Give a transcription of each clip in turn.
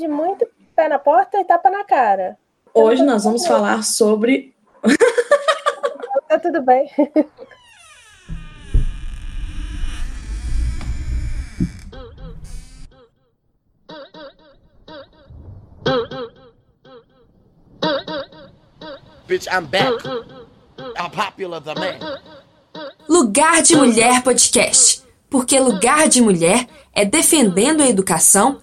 De muito pé na porta e tapa na cara. Hoje nós vamos falar sobre. tá tudo bem. Bitch, I'm back. I'm popular the man. Lugar de Mulher Podcast. Porque lugar de mulher é defendendo a educação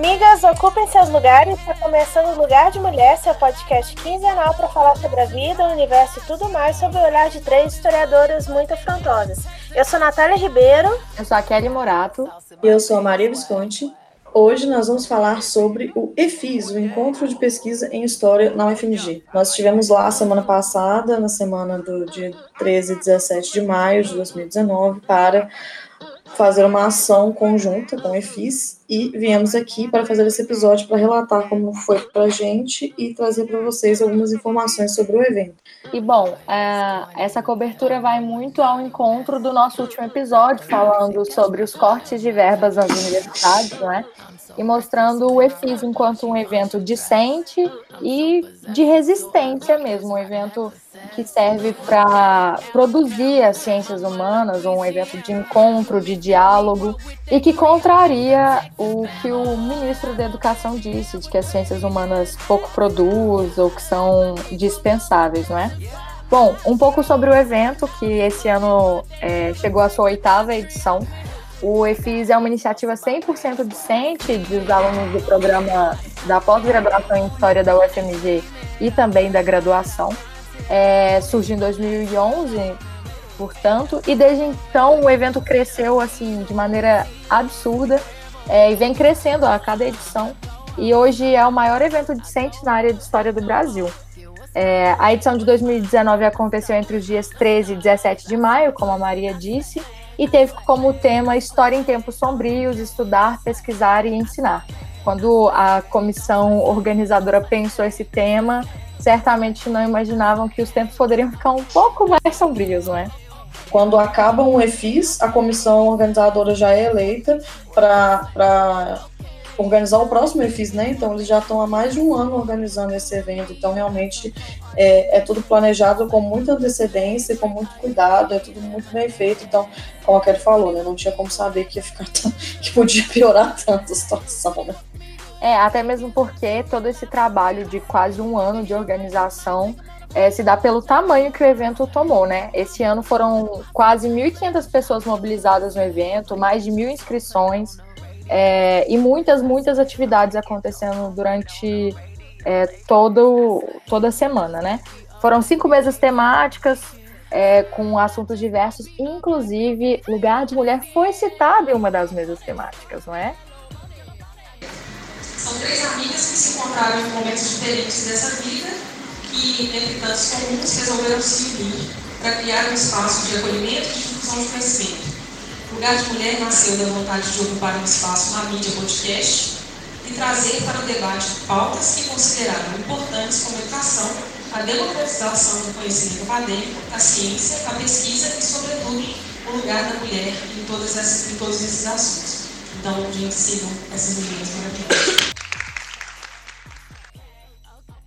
Migas, ocupem seus lugares. Está começando o Lugar de Mulher, seu podcast quinzenal para falar sobre a vida, o universo e tudo mais sob o olhar de três historiadoras muito afrontosas. Eu sou Natália Ribeiro. Eu sou a Kelly Morato. E eu sou a Maria Visconti. Hoje nós vamos falar sobre o EFIS, o Encontro de Pesquisa em História na UFMG. Nós estivemos lá semana passada, na semana do dia 13 e 17 de maio de 2019, para fazer uma ação conjunta com o EFIS e viemos aqui para fazer esse episódio para relatar como foi para a gente e trazer para vocês algumas informações sobre o evento. E bom, é, essa cobertura vai muito ao encontro do nosso último episódio, falando sobre os cortes de verbas nas universidades, né? E mostrando o EFIS enquanto um evento decente e de resistência mesmo, um evento que serve para produzir as ciências humanas, um evento de encontro, de diálogo, e que contraria o que o ministro da Educação disse, de que as ciências humanas pouco produzem ou que são dispensáveis, não é? Bom, um pouco sobre o evento, que esse ano é, chegou à sua oitava edição. O EFIS é uma iniciativa 100% docente dos alunos do programa da pós-graduação em História da UFMG e também da graduação é, surgiu em 2011, portanto, e desde então o evento cresceu assim de maneira absurda é, e vem crescendo a cada edição. E hoje é o maior evento decente na área de história do Brasil. É, a edição de 2019 aconteceu entre os dias 13 e 17 de maio, como a Maria disse, e teve como tema História em Tempos Sombrios, Estudar, Pesquisar e Ensinar. Quando a comissão organizadora pensou esse tema, certamente não imaginavam que os tempos poderiam ficar um pouco mais sombrios, não é? Quando acaba um EFIS, a comissão organizadora já é eleita para organizar o próximo EFIS, né? Então eles já estão há mais de um ano organizando esse evento. Então realmente é, é, tudo planejado com muita antecedência, com muito cuidado, é tudo muito bem feito. Então, como a Kelly falou, né? Não tinha como saber que ia ficar tão, que podia piorar tanto a situação, né? É, até mesmo porque todo esse trabalho de quase um ano de organização é, se dá pelo tamanho que o evento tomou, né? Esse ano foram quase 1.500 pessoas mobilizadas no evento, mais de mil inscrições é, e muitas, muitas atividades acontecendo durante é, todo, toda semana, né? Foram cinco mesas temáticas é, com assuntos diversos, inclusive lugar de mulher foi citado em uma das mesas temáticas, não é? São três amigas que se encontraram em momentos diferentes dessa vida e, entre tantos comuns, resolveram se unir para criar um espaço de acolhimento e difusão de conhecimento. O Lugar de Mulher nasceu da vontade de ocupar um espaço na mídia podcast trazer para o debate pautas que consideraram importantes como educação, a democratização do conhecimento acadêmico, a ciência, a pesquisa e, sobretudo, o lugar da mulher em, todas essas, em todos esses assuntos. Então, gente, sigam essas mulheres maravilhosas.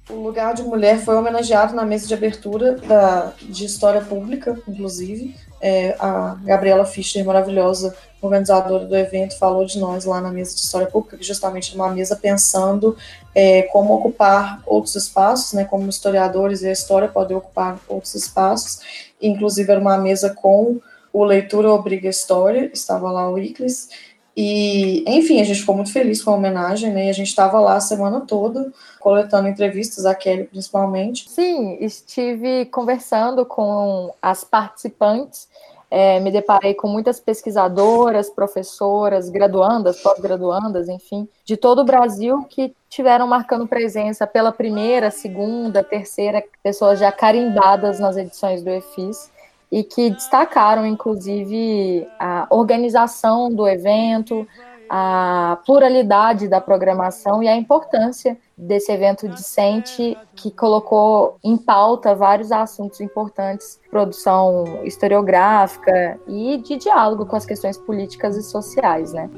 O lugar de mulher foi homenageado na mesa de abertura da, de História Pública, inclusive. É, a Gabriela Fischer, maravilhosa organizadora do evento, falou de nós lá na mesa de História Pública, justamente numa mesa pensando é, como ocupar outros espaços, né, como historiadores e a história podem ocupar outros espaços. Inclusive, era uma mesa com o Leitura Obriga História, estava lá o Iclis, e, enfim, a gente ficou muito feliz com a homenagem, né? E a gente estava lá a semana toda, coletando entrevistas, a Kelly principalmente. Sim, estive conversando com as participantes é, me deparei com muitas pesquisadoras, professoras, graduandas, pós-graduandas, enfim, de todo o Brasil que tiveram marcando presença pela primeira, segunda, terceira, pessoas já carimbadas nas edições do EFIS e que destacaram, inclusive, a organização do evento, a pluralidade da programação e a importância desse evento discente que colocou em pauta vários assuntos importantes, produção historiográfica e de diálogo com as questões políticas e sociais, né?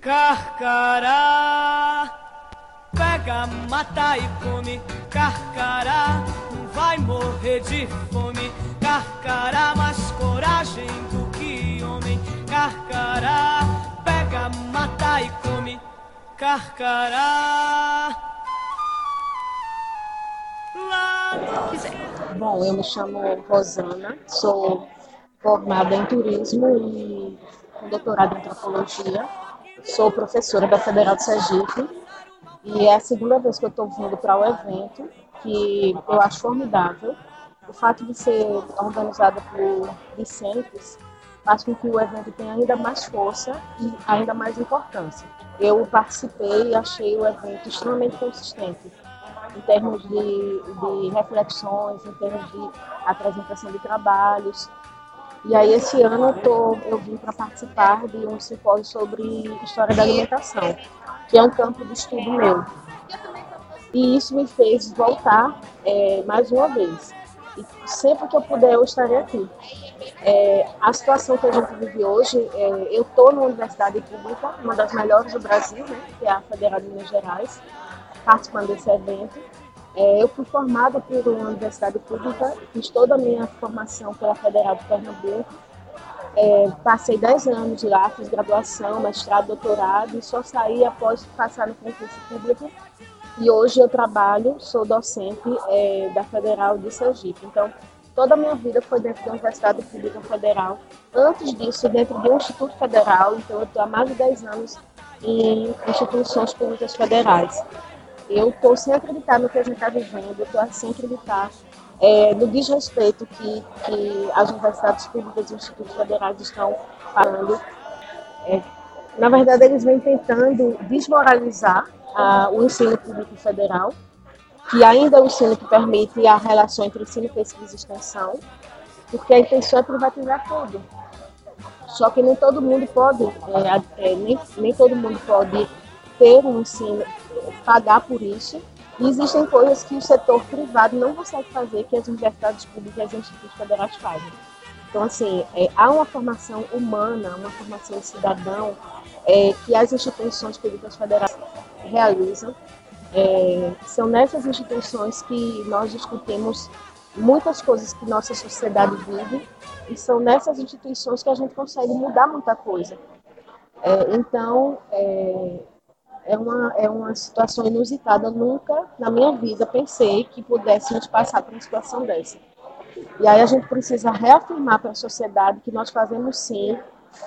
Carcará, pega, mata e come, carcará, vai morrer de fome, carcará, mais coragem do que homem, carcará, pega, mata e come, carcará. Bom, eu me chamo Rosana, sou formada em turismo e com doutorado em antropologia. Sou professora da Federal de Sergipe e é a segunda vez que eu estou vindo para o evento, que eu acho formidável. O fato de ser organizado por discentes faz com que o evento tenha ainda mais força e ainda mais importância. Eu participei e achei o evento extremamente consistente em termos de, de reflexões, em termos de apresentação de trabalhos. E aí esse ano eu, tô, eu vim para participar de um simpósio sobre história da alimentação, que é um campo de estudo meu. E isso me fez voltar é, mais uma vez. E sempre que eu puder, eu estarei aqui. É, a situação que a gente vive hoje, é, eu estou numa universidade pública, uma das melhores do Brasil, né, que é a Federal de Minas Gerais, participando desse evento. É, eu fui formada por uma universidade pública, fiz toda a minha formação pela Federal de Pernambuco. É, passei 10 anos lá, fiz graduação, mestrado, doutorado e só saí após passar no concurso público. E hoje eu trabalho, sou docente é, da Federal de Sergipe. Então, toda a minha vida foi dentro da Universidade Pública Federal. Antes disso, dentro de um Instituto Federal. Então, eu estou há mais de 10 anos em instituições públicas federais eu estou sem acreditar no que a gente está vivendo, estou sem acreditar é, no desrespeito que, que as universidades públicas e institutos federais estão falando. É, na verdade, eles vêm tentando desmoralizar ah, o ensino público federal, que ainda é o ensino que permite a relação entre ensino, pesquisa e extensão, porque a intenção é privatizar tudo. Só que nem todo mundo pode, é, é, nem, nem todo mundo pode ter um ensino, pagar por isso. E existem coisas que o setor privado não consegue fazer, que as universidades públicas e os institutos federais fazem. Então, assim, é, há uma formação humana, uma formação de cidadão é, que as instituições públicas federais realizam. É, são nessas instituições que nós discutimos muitas coisas que nossa sociedade vive e são nessas instituições que a gente consegue mudar muita coisa. É, então, é, é uma, é uma situação inusitada. nunca na minha vida pensei que pudéssemos passar por uma situação dessa. E aí a gente precisa reafirmar para a sociedade que nós fazemos sim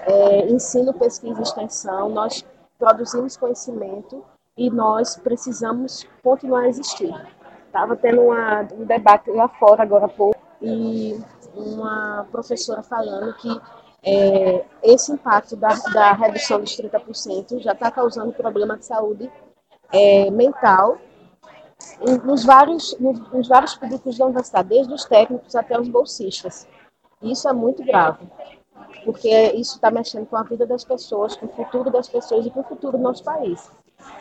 é, ensino, pesquisa e extensão, nós produzimos conhecimento e nós precisamos continuar a existir. Estava tendo uma, um debate lá fora agora há pouco e uma professora falando que é, esse impacto da, da, redução dos 30% já está causando problema de saúde é, mental nos vários, nos, nos, vários públicos da universidade, desde os técnicos até os bolsistas. Isso é muito grave, porque isso está mexendo com a vida das pessoas, com o futuro das pessoas e com o futuro do nosso país.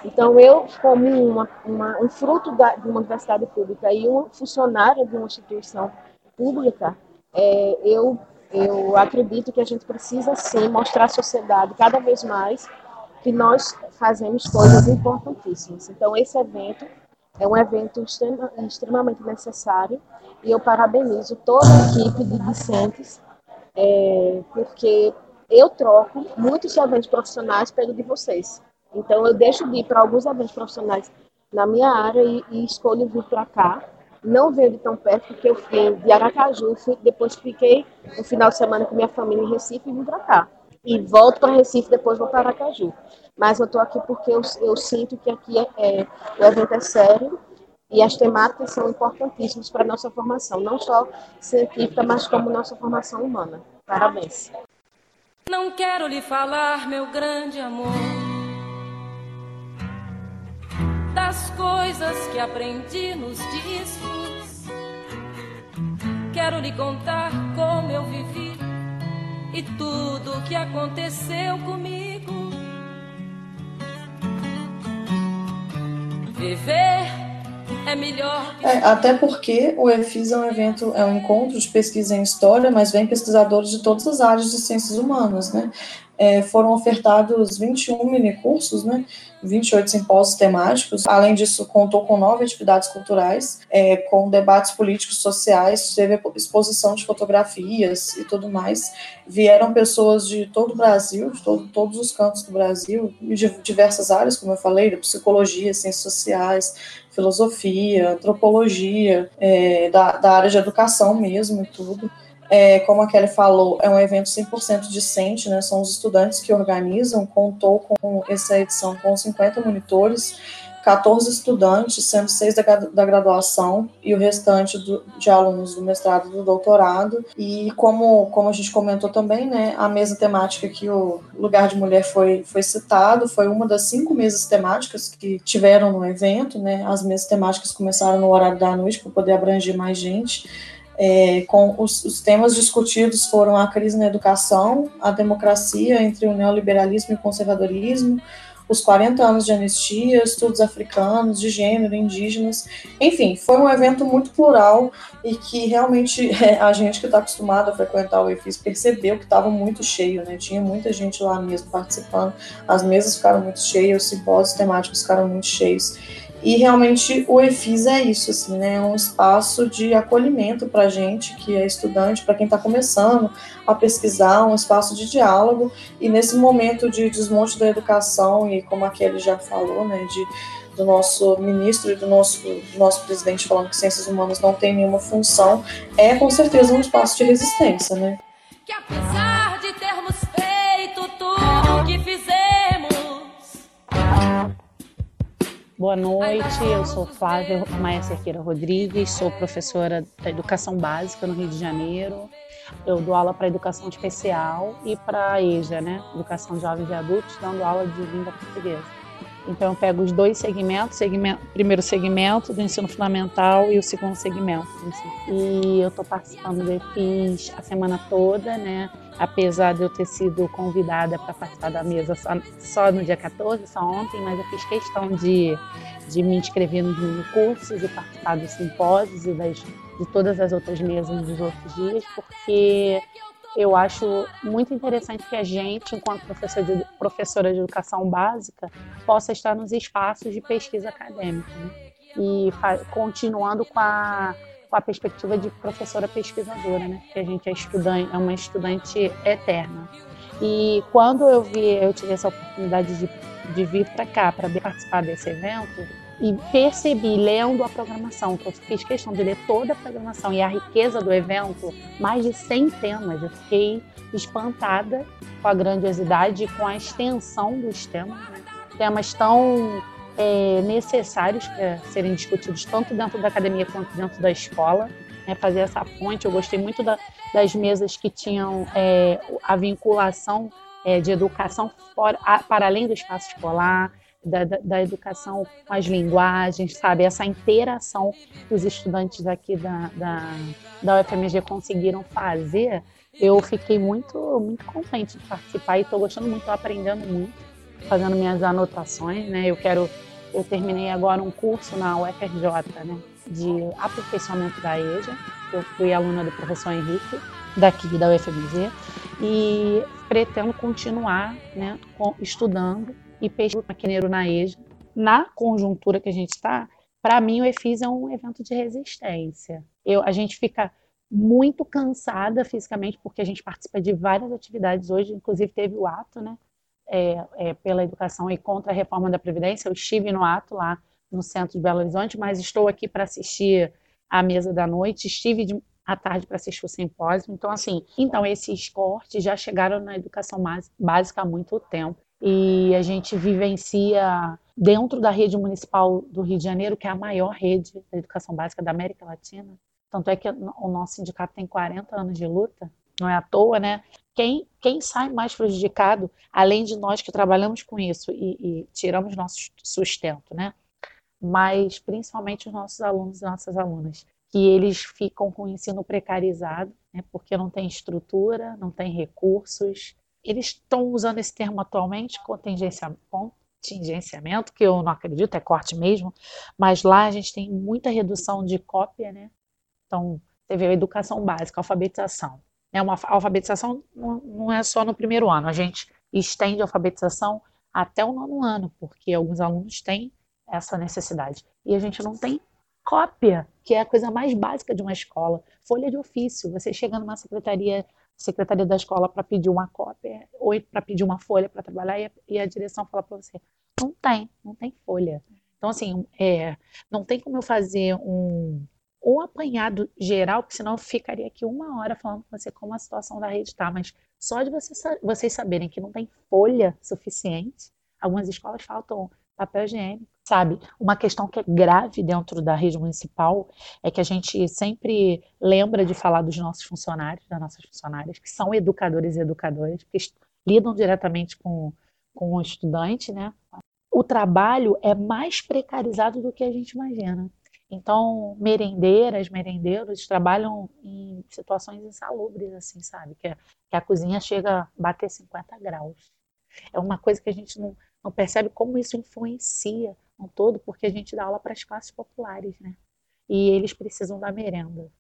Então, eu, como uma, uma, um fruto da, de uma universidade pública e uma funcionária de uma instituição pública, é, eu eu acredito que a gente precisa sim mostrar à sociedade cada vez mais que nós fazemos coisas importantíssimas. Então, esse evento é um evento extrema, extremamente necessário e eu parabenizo toda a equipe de discentes, é, porque eu troco muitos eventos profissionais pelo de vocês. Então, eu deixo de ir para alguns eventos profissionais na minha área e, e escolho vir para cá não veio de tão perto, porque eu fui de Aracaju, fui, depois fiquei um final de semana com minha família em Recife e vim para cá. E volto para Recife, depois vou para Aracaju. Mas eu estou aqui porque eu, eu, sinto que aqui é, é, o evento é sério e as temáticas são importantíssimas para a nossa formação, não só científica, mas como nossa formação humana. Parabéns. Não quero lhe falar, meu grande amor, das coisas que aprendi nos discos. Quero lhe contar como eu vivi e tudo o que aconteceu comigo. Viver é melhor. É, até porque o EFIS é um evento, é um encontro de pesquisa em história, mas vem pesquisadores de todas as áreas de ciências humanas, né? É, foram ofertados 21 minicursos, né, 28 simpósios temáticos. Além disso, contou com nove atividades culturais, é, com debates políticos, sociais, teve exposição de fotografias e tudo mais. Vieram pessoas de todo o Brasil, de todo, todos os cantos do Brasil, de diversas áreas, como eu falei, da psicologia, ciências sociais, filosofia, antropologia, é, da, da área de educação mesmo e tudo. É, como a Kelly falou, é um evento 100% discente, né? São os estudantes que organizam, contou com essa edição com 50 monitores, 14 estudantes, sendo seis da, da graduação e o restante do, de alunos do mestrado e do doutorado. E como, como a gente comentou também, né, a mesa temática que o Lugar de Mulher foi, foi citado foi uma das cinco mesas temáticas que tiveram no evento. Né, as mesas temáticas começaram no horário da noite para poder abranger mais gente. É, com os, os, temas discutidos foram a crise na educação, a democracia entre o neoliberalismo e o conservadorismo, os 40 anos de anistia, estudos africanos, de gênero, indígenas, enfim, foi um evento muito plural e que realmente é, a gente que está acostumado a frequentar o EFIS percebeu que estava muito cheio, né? Tinha muita gente lá mesmo participando, as mesas ficaram muito cheias, os simpósios temáticos ficaram muito cheios. E realmente o EFIS é isso, assim, né? É um espaço de acolhimento para gente que é estudante, para quem está começando a pesquisar, um espaço de diálogo. E nesse momento de desmonte da educação, e como a Kelly já falou, né, de, do nosso ministro e do nosso, do nosso presidente falando que ciências humanas não tem nenhuma função, é com certeza um espaço de resistência, né? Que apesar Boa noite, eu sou Flávia Maia Cerqueira Rodrigues, sou professora da Educação Básica no Rio de Janeiro. Eu dou aula para Educação Especial e para a EJA, né? Educação de Jovens e Adultos, dando aula de língua portuguesa. Então eu pego os dois segmentos, segmento, primeiro segmento do ensino fundamental e o segundo segmento ensino. E eu estou participando do EFIS a semana toda, né? apesar de eu ter sido convidada para participar da mesa só, só, no dia 14, só ontem, mas eu fiz questão de, de me inscrever nos cursos e participar dos simpósios e das, de todas as outras mesas dos outros dias, porque eu acho muito interessante que a gente, enquanto professor de, professora de educação básica, possa estar nos espaços de pesquisa acadêmica. Né? E continuando com a com a perspectiva de professora pesquisadora, né? Que a gente é estudante, é uma estudante eterna. E quando eu vi, eu tive essa oportunidade de, de vir para cá para participar desse evento e percebi lendo a programação, que eu fiz questão de ler toda a programação e a riqueza do evento, mais de 100 temas, eu fiquei espantada com a grandiosidade e com a extensão dos temas, né? temas tão é, necessários para serem discutidos tanto dentro da academia quanto dentro da escola. Né, fazer essa ponte. Eu gostei muito da, das mesas que tinham é, a vinculação é, de educação fora, a, para além do espaço escolar, da, da, educação com as linguagens, sabe? Essa interação que os estudantes aqui da, da, da UFMG conseguiram fazer, eu fiquei muito, muito contente de participar e estou gostando muito, estou aprendendo muito fazendo minhas anotações, né? Eu quero, eu terminei agora um curso na UFRJ, né? De aperfeiçoamento da EJA. Eu fui aluna do professor Henrique, daqui da UFMG, e pretendo continuar, né? Estudando e pesquisando maquineiro na EJA. Na conjuntura que a gente está, para mim o EFIS é um evento de resistência. Eu, a gente fica muito cansada fisicamente porque a gente participa de várias atividades hoje, inclusive teve o ato, né, é, é, pela educação e contra a reforma da Previdência. Eu estive no ato lá no centro de Belo Horizonte, mas estou aqui para assistir à mesa da noite. Estive de, à tarde para assistir o simpósio. Então, assim, então esses cortes já chegaram na educação básica há muito tempo. E a gente vivencia dentro da rede municipal do Rio de Janeiro, que é a maior rede da educação básica da América Latina. Tanto é que o nosso sindicato tem 40 anos de luta Não é à toa, né? Quem, quem sai mais prejudicado, além de nós que trabalhamos com isso e, e tiramos nosso sustento, né? Mas principalmente os nossos alunos e nossas alunas, que eles ficam com o ensino precarizado, né? Porque não tem estrutura, não tem recursos. Eles estão usando esse termo atualmente, contingenciamento, que eu não acredito, é corte mesmo, mas lá a gente tem muita redução de cópia, né? Então, teve a educação básica, a alfabetização. É uma a alfabetização não é só no primeiro ano, a gente estende a alfabetização até o nono ano, porque alguns alunos têm essa necessidade. E a gente não tem cópia, que é a coisa mais básica de uma escola. Folha de ofício. Você chega numa secretaria, secretaria da escola para pedir uma cópia ou para pedir uma folha para trabalhar e a, e a direção fala para você: não tem, não tem folha. Então, assim, é, não tem como eu fazer um, um apanhado geral, porque senão eu ficaria aqui uma hora falando com você como a situação da rede está, mas só de você, vocês saberem que não tem folha suficiente, algumas escolas faltam papel higiênico, sabe? Uma questão que é grave dentro da rede municipal é que a gente sempre lembra de falar dos nossos funcionários, das nossas funcionárias, que são educadores e educadoras, que lidam diretamente com, com o estudante, né? O trabalho é mais precarizado do que a gente imagina. Então, merendeiras, merendeiros trabalham em situações insalubres, assim, sabe? Que, a, que a cozinha chega a bater 50 graus. É uma coisa que a gente não, não percebe como isso influencia no todo, porque a gente dá aula para as classes populares, né? E eles precisam da merenda.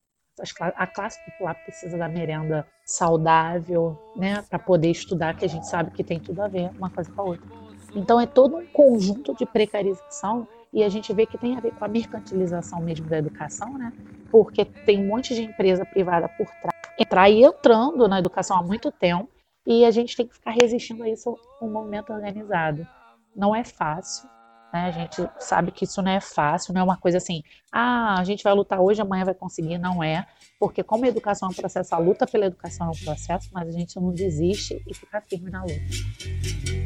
A classe popular precisa da merenda saudável, né? Para poder estudar, que a gente sabe que tem tudo a ver uma coisa com a outra. Então, é todo um conjunto de precarização e a gente vê que tem a ver com a mercantilização mesmo da educação, né? Porque tem um monte de empresa privada por trás, entrar e entrando na educação há muito tempo, e a gente tem que ficar resistindo a isso um movimento organizado. Não é fácil, né? A gente sabe que isso não é fácil, não é uma coisa assim, ah, a gente vai lutar hoje, amanhã vai conseguir, não é, porque como a educação é um processo, a luta pela educação é um processo, mas a gente não desiste e fica firme na luta.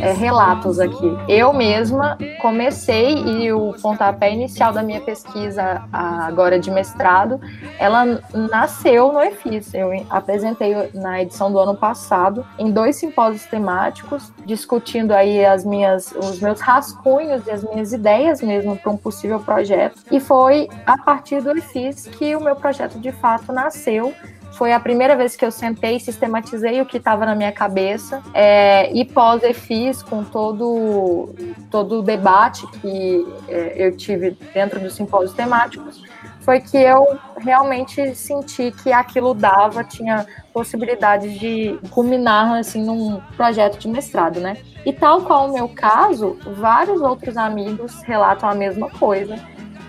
É, relatos aqui. Eu mesma comecei e o pontapé inicial da minha pesquisa agora de mestrado, ela nasceu no EFIS. Eu apresentei na edição do ano passado em dois simpósios temáticos, discutindo aí as minhas, os meus rascunhos e as minhas ideias mesmo para um possível projeto. E foi a partir do EFIS que o meu projeto de fato nasceu foi a primeira vez que eu sentei e sistematizei o que estava na minha cabeça. É, e pós fiz com todo, todo o debate que é, eu tive dentro dos simpósios temáticos, foi que eu realmente senti que aquilo dava, tinha possibilidade de culminar assim num projeto de mestrado, né? E tal qual o meu caso, vários outros amigos relatam a mesma coisa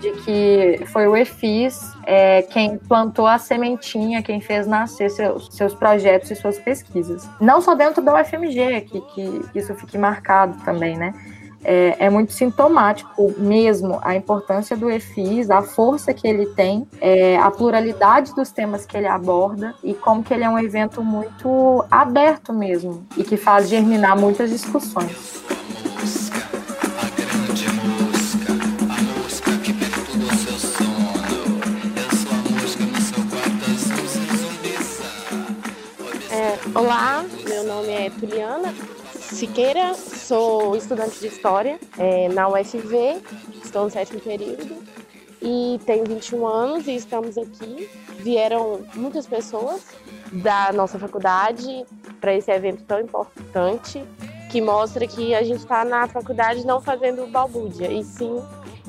de que foi o EFIS é, quem plantou a sementinha, quem fez nascer seus, seus projetos e suas pesquisas. Não só dentro da UFMG, que, que isso fique marcado também, né? É, é, muito sintomático mesmo a importância do EFIS, a força que ele tem, é, a pluralidade dos temas que ele aborda e como que ele é um evento muito aberto mesmo e que faz germinar muitas discussões. Olá, meu nome é Tuliana Siqueira, sou estudante de História é, na UFV, estou no sétimo período e tenho 21 anos e estamos aqui. Vieram muitas pessoas da nossa faculdade para esse evento tão importante que mostra que a gente está na faculdade não fazendo balbúrdia, e sim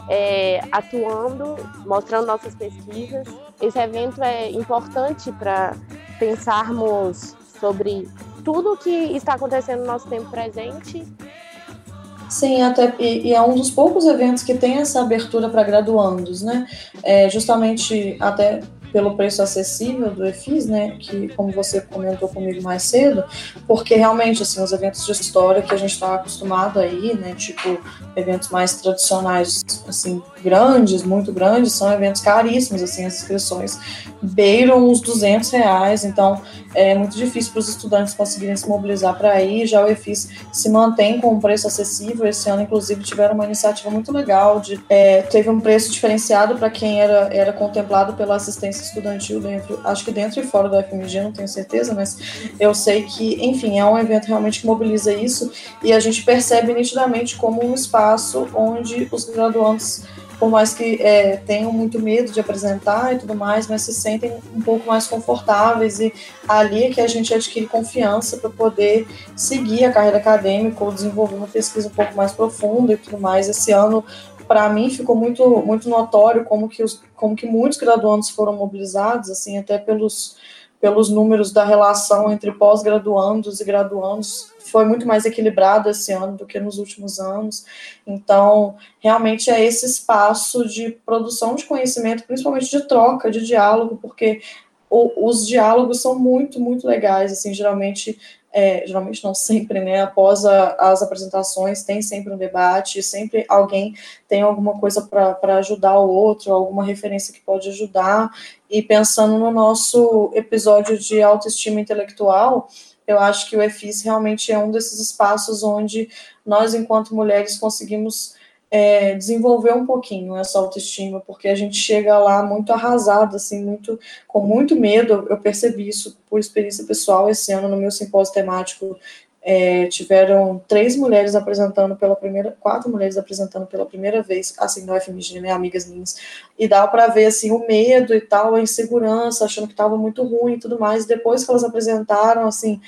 é, atuando, mostrando nossas pesquisas. Esse evento é importante para pensarmos sobre tudo o que está acontecendo no nosso tempo presente. Sim, até e, e, é um dos poucos eventos que tem essa abertura para graduandos, né? É, justamente até pelo preço acessível do EFIS, né, que como você comentou comigo mais cedo, porque realmente assim os eventos de história que a gente está acostumado aí, né, tipo eventos mais tradicionais, assim grandes, muito grandes, são eventos caríssimos, assim as inscrições beiram os 200 reais, então é muito difícil para os estudantes conseguirem se mobilizar para ir. Já o EFIS se mantém com um preço acessível. Esse ano, inclusive, tiveram uma iniciativa muito legal de é, teve um preço diferenciado para quem era, era contemplado pela assistência estudantil dentro, acho que dentro e fora do FMG, não tenho certeza, mas eu sei que, enfim, é um evento realmente que mobiliza isso e a gente percebe nitidamente como um espaço onde os graduandos por mais que é, tenham muito medo de apresentar e tudo mais, mas se sentem um pouco mais confortáveis e ali é que a gente adquire confiança para poder seguir a carreira acadêmica ou desenvolver uma pesquisa um pouco mais profunda e tudo mais. Esse ano, para mim, ficou muito, muito notório como que, os, como que muitos graduandos foram mobilizados, assim, até pelos, pelos números da relação entre pós-graduandos e graduandos foi muito mais equilibrado esse ano do que nos últimos anos. Então, realmente é esse espaço de produção de conhecimento, principalmente de troca, de diálogo, porque o, os diálogos são muito, muito legais, assim, geralmente é, geralmente não sempre, né? Após a, as apresentações, tem sempre um debate, sempre alguém tem alguma coisa para ajudar o outro, alguma referência que pode ajudar. E pensando no nosso episódio de autoestima intelectual, eu acho que o EFIS realmente é um desses espaços onde nós, enquanto mulheres, conseguimos é, desenvolver um pouquinho essa autoestima, porque a gente chega lá muito arrasada, assim, muito, com muito medo. Eu percebi isso por experiência pessoal esse ano no meu simpósio temático é, tiveram três mulheres apresentando pela primeira, quatro mulheres apresentando pela primeira vez, assim, no FMG, né, amigas minhas, e dá para ver, assim, o medo e tal, a insegurança, achando que estava muito ruim e tudo mais, depois que elas apresentaram, assim,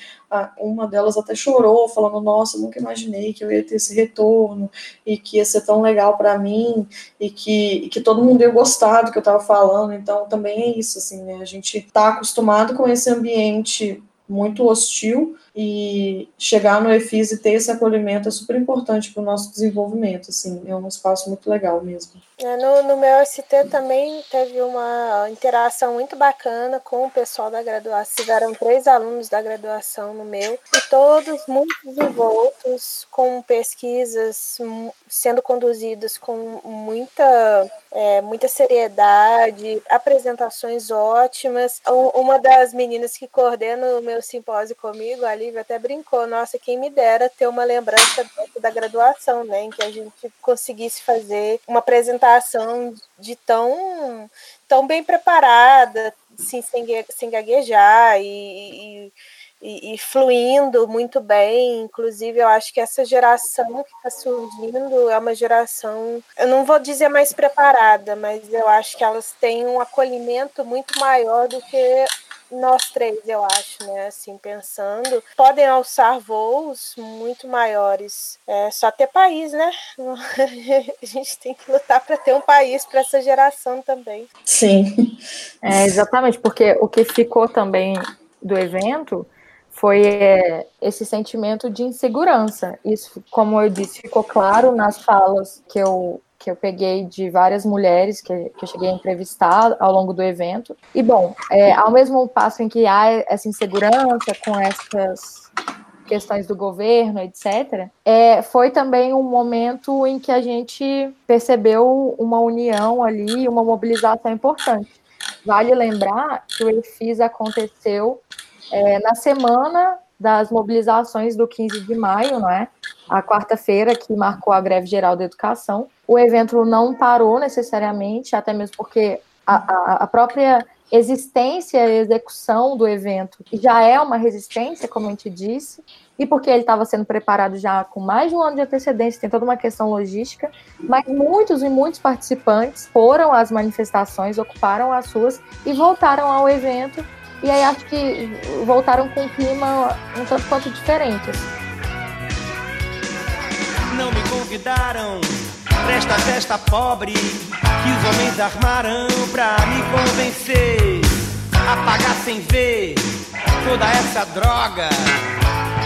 uma delas até chorou, falando, nossa, nunca imaginei que eu ia ter esse retorno, e que ia ser tão legal para mim, e que, e que todo mundo ia gostar do que eu estava falando, então também é isso, assim, né, a gente está acostumado com esse ambiente muito hostil e chegar no EFIS e ter esse acolhimento é super importante para o nosso desenvolvimento, assim, é um espaço muito legal mesmo. É, no, no meu ST também teve uma interação muito bacana com o pessoal da graduação. Tiveram três alunos da graduação no meu, e todos muito desenvoltos, com pesquisas sendo conduzidas com muita, é, muita seriedade, apresentações ótimas. Uma das meninas que coordena o meu simpósio comigo, a Lívia, até brincou: nossa, quem me dera ter uma lembrança da graduação, né, em que a gente conseguisse fazer uma apresentação de tão, tão bem preparada, assim, sem, sem gaguejar e, e, e, fluindo muito bem. Inclusive, eu acho que essa geração que está surgindo é uma geração, eu não vou dizer mais preparada, mas eu acho que elas têm um acolhimento muito maior do que nós três, eu acho, né? Assim, pensando, podem alçar voos muito maiores. É só ter país, né? A gente tem que lutar para ter um país para essa geração também. Sim. É, exatamente, porque o que ficou também do evento foi é, esse sentimento de insegurança. Isso, como eu disse, ficou claro nas falas que eu que eu peguei de várias mulheres que, que eu cheguei a entrevistar ao longo do evento. E, bom, é, ao mesmo passo em que há essa insegurança com essas questões do governo, etc., é, foi também um momento em que a gente percebeu uma união ali, uma mobilização importante. Vale lembrar que o EFIS aconteceu é, na semana das mobilizações do 15 de maio, não é? A quarta-feira que marcou a greve geral da educação. O evento não parou necessariamente, até mesmo porque a, a, a própria existência e execução do evento já é uma resistência, como a gente disse, e porque ele estava sendo preparado já com mais de um ano de antecedência, tem toda uma questão logística, mas muitos e muitos participantes foram às manifestações, ocuparam as suas e voltaram ao evento e aí acho que voltaram com um clima um tanto quanto diferente. Assim. Não me convidaram pra esta festa pobre que os homens armaram pra me convencer a pagar sem ver toda essa droga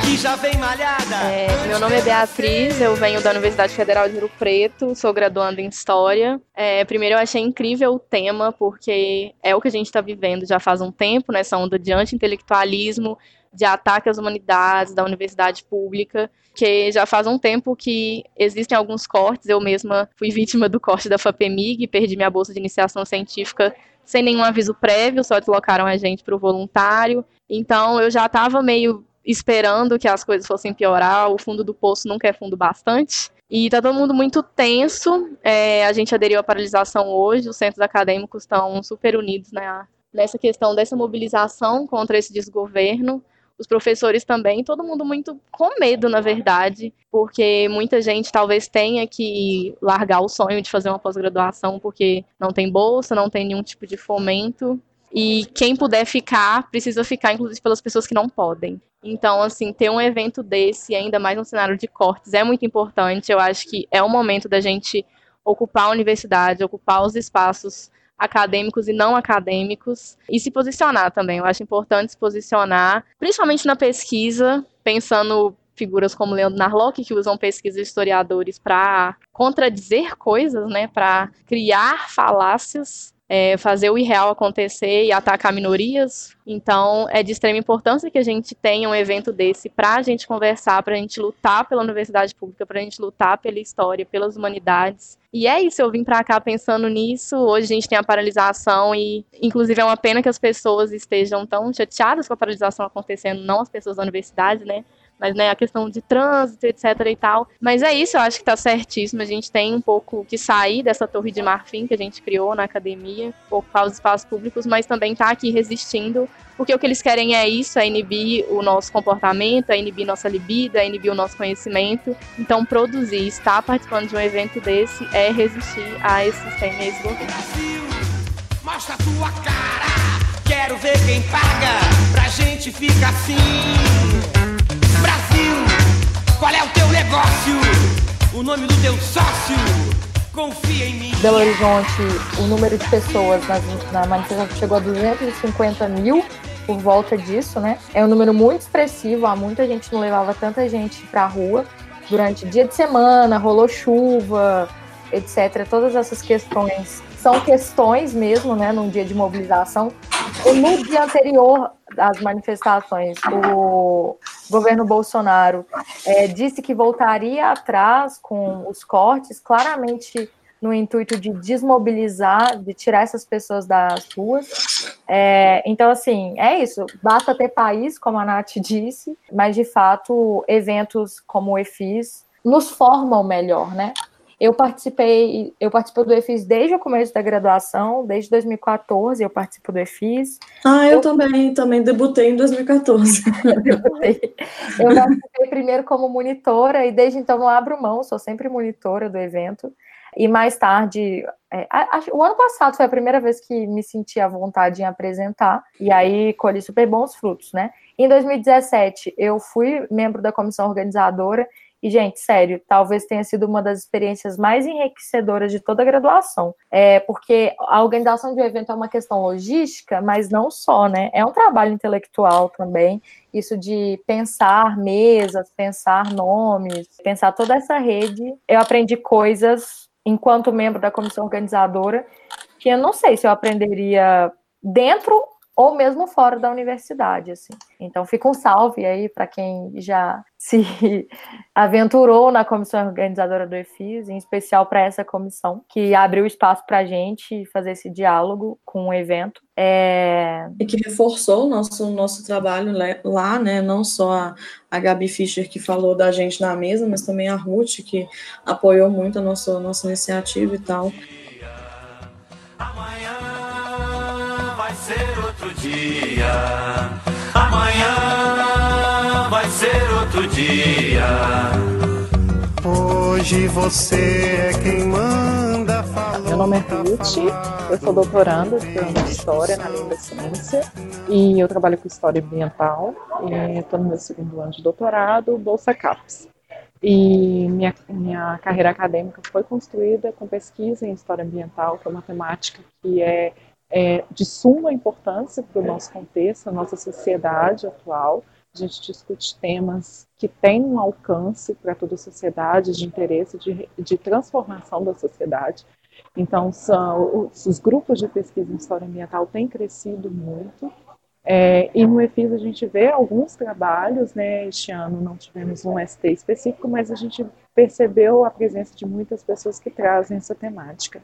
que já vem malhada. É, meu nome é Beatriz, eu venho da Universidade Federal de Rio Preto, sou graduanda em História. É, primeiro, eu achei incrível o tema, porque é o que a gente está vivendo já faz um tempo, nessa né, onda de anti-intelectualismo, de ataque às humanidades da universidade pública, que já faz um tempo que existem alguns cortes. Eu mesma fui vítima do corte da FAPEMIG, perdi minha bolsa de iniciação científica sem nenhum aviso prévio, só deslocaram a gente para o voluntário. Então eu já estava meio esperando que as coisas fossem piorar. O fundo do poço nunca é fundo bastante. E tá todo mundo muito tenso. É, a gente aderiu à paralisação hoje, os centros acadêmicos estão super unidos né, nessa questão dessa mobilização contra esse desgoverno. Os professores também, todo mundo muito com medo, na verdade, porque muita gente talvez tenha que largar o sonho de fazer uma pós-graduação porque não tem bolsa, não tem nenhum tipo de fomento. E quem puder ficar, precisa ficar, inclusive, pelas pessoas que não podem. Então, assim, ter um evento desse, ainda mais no cenário de cortes, é muito importante. Eu acho que é o momento da gente ocupar a universidade, ocupar os espaços acadêmicos e não acadêmicos e se posicionar também. Eu acho importante se posicionar, principalmente na pesquisa, pensando figuras como Leandro Narlock, que usam pesquisas historiadores para contradizer coisas, né, para criar falácias é, fazer o irreal acontecer e atacar minorias. Então, é de extrema importância que a gente tenha um evento desse para a gente conversar, para a gente lutar pela universidade pública, para a gente lutar pela história, pelas humanidades. E é isso, eu vim para cá pensando nisso. Hoje a gente tem a paralisação e, inclusive, é uma pena que as pessoas estejam tão chateadas com a paralisação acontecendo, não as pessoas da universidade, né? Mas né, a questão de trânsito, etc e tal. Mas é isso, eu acho que tá certíssimo. A gente tem um pouco que sair dessa torre de marfim que a gente criou na academia, ocupar os espaços públicos, mas também tá aqui resistindo, porque o que eles querem é isso, é inibir o nosso comportamento, é inibir nossa libido, é inibir o nosso conhecimento. Então, produzir, estar participando de um evento desse é resistir a esse sistema governo. Mostra a tua cara, quero ver quem paga pra gente ficar assim. O nome do teu sócio? Confia em mim. Belo Horizonte, o número de pessoas na, na manifestação chegou a 250 mil por volta disso, né? É um número muito expressivo, há muita gente não levava tanta gente pra rua. Durante dia de semana, rolou chuva, etc. Todas essas questões são questões mesmo, né, num dia de mobilização. E no dia anterior às manifestações, o governo Bolsonaro é, disse que voltaria atrás com os cortes, claramente no intuito de desmobilizar, de tirar essas pessoas das ruas. É, então, assim, é isso. Basta ter país, como a Nath disse, mas de fato, eventos como o EFIS nos formam melhor, né? Eu participei, eu participo do EFIS desde o começo da graduação, desde 2014 eu participo do EFIS. Ah, eu, eu também, também debutei em 2014. debutei. Eu participei primeiro como monitora e desde então não abro mão, sou sempre monitora do evento. E mais tarde, é, o ano passado foi a primeira vez que me senti à vontade em apresentar, e aí colhi super bons frutos, né? Em 2017, eu fui membro da comissão organizadora e, gente, sério, talvez tenha sido uma das experiências mais enriquecedoras de toda a graduação. É, porque a organização de um evento é uma questão logística, mas não só, né? É um trabalho intelectual também. Isso de pensar mesas, pensar nomes, pensar toda essa rede. Eu aprendi coisas enquanto membro da comissão organizadora que eu não sei se eu aprenderia dentro ou mesmo fora da universidade, assim. Então fica um salve aí para quem já se aventurou na comissão organizadora do EFIS, em especial para essa comissão que abriu espaço para a gente fazer esse diálogo com o evento. É... E que reforçou o nosso, nosso trabalho lá, né? Não só a, a Gabi Fischer que falou da gente na mesa, mas também a Ruth que apoiou muito a nossa, nossa iniciativa e tal. Dia. Amanhã vai ser outro dia. Hoje você é quem manda falar. Meu nome é Ruth, eu sou doutoranda de História na linha da ciência e eu trabalho com História Ambiental estou no meu segundo ano de doutorado, Bolsa CAPES. E minha, minha carreira acadêmica foi construída com pesquisa em História Ambiental, que é uma temática que é é de suma importância para o nosso contexto, a nossa sociedade atual. A gente discute temas que têm um alcance para toda a sociedade, de interesse, de, de transformação da sociedade. Então, são, os, os grupos de pesquisa em história ambiental têm crescido muito. É, e no EFIS a gente vê alguns trabalhos, né? Este ano não tivemos um ST específico, mas a gente percebeu a presença de muitas pessoas que trazem essa temática.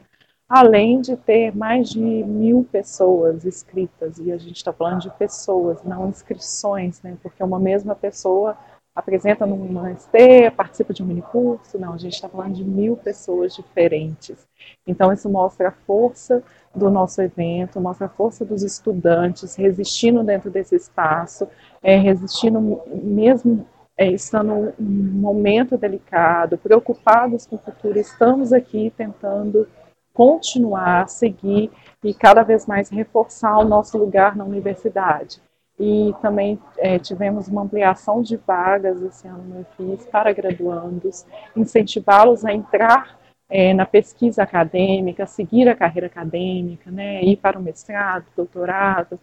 Além de ter mais de mil pessoas inscritas, e a gente está falando de pessoas, não inscrições, né? Porque uma mesma pessoa apresenta num ST, participa de um minicurso, não, a gente está falando de mil pessoas diferentes. Então, isso mostra a força do nosso evento, mostra a força dos estudantes resistindo dentro desse espaço, é, resistindo mesmo é, estando num momento delicado, preocupados com o futuro, estamos aqui tentando continuar, seguir e cada vez mais reforçar o nosso lugar na universidade e também é, tivemos uma ampliação de vagas esse ano no EFIS para graduandos, incentivá-los a entrar é, na pesquisa acadêmica, seguir a carreira acadêmica, né, ir para o mestrado, doutorado.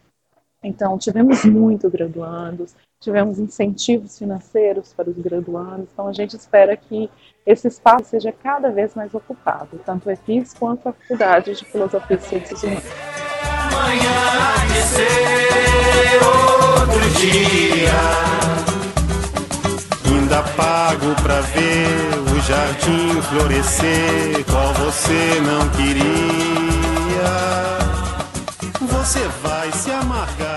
Então, tivemos muito graduandos, tivemos incentivos financeiros para os graduandos, então a gente espera que esse espaço seja cada vez mais ocupado, tanto o EFIS quanto a Faculdade de Filosofia e Ciências Humanas. outro dia. Ainda pago pra ver o jardim florescer, qual você não queria. Você vai se amargar